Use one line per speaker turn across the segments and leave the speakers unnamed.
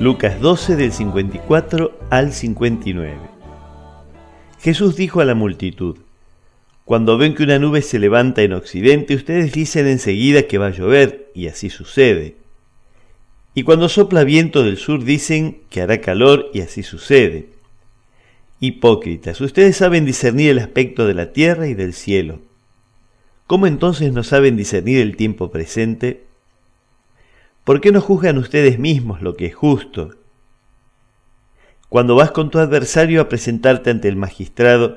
Lucas 12 del 54 al 59. Jesús dijo a la multitud, Cuando ven que una nube se levanta en occidente, ustedes dicen enseguida que va a llover, y así sucede. Y cuando sopla viento del sur, dicen que hará calor, y así sucede. Hipócritas, ustedes saben discernir el aspecto de la tierra y del cielo. ¿Cómo entonces no saben discernir el tiempo presente? ¿Por qué no juzgan ustedes mismos lo que es justo? Cuando vas con tu adversario a presentarte ante el magistrado,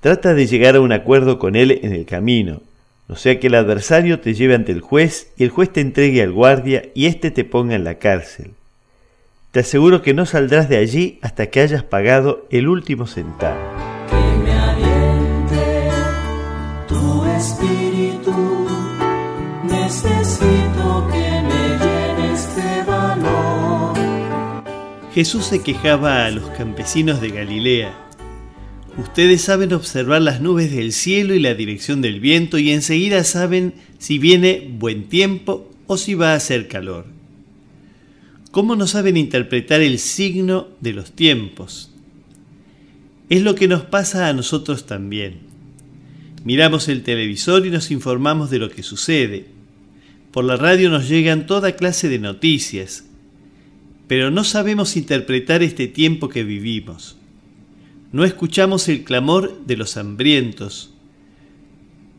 trata de llegar a un acuerdo con él en el camino, no sea que el adversario te lleve ante el juez y el juez te entregue al guardia y éste te ponga en la cárcel. Te aseguro que no saldrás de allí hasta que hayas pagado el último centavo.
Que me tu espíritu, necesito
Jesús se quejaba a los campesinos de Galilea. Ustedes saben observar las nubes del cielo y la dirección del viento y enseguida saben si viene buen tiempo o si va a hacer calor. ¿Cómo no saben interpretar el signo de los tiempos? Es lo que nos pasa a nosotros también. Miramos el televisor y nos informamos de lo que sucede. Por la radio nos llegan toda clase de noticias, pero no sabemos interpretar este tiempo que vivimos. No escuchamos el clamor de los hambrientos.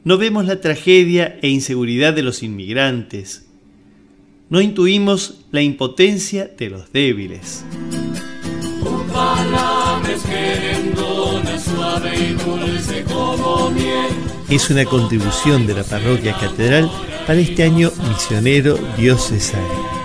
No vemos la tragedia e inseguridad de los inmigrantes. No intuimos la impotencia de los débiles. Es una contribución de la parroquia catedral para este año misionero diocesano.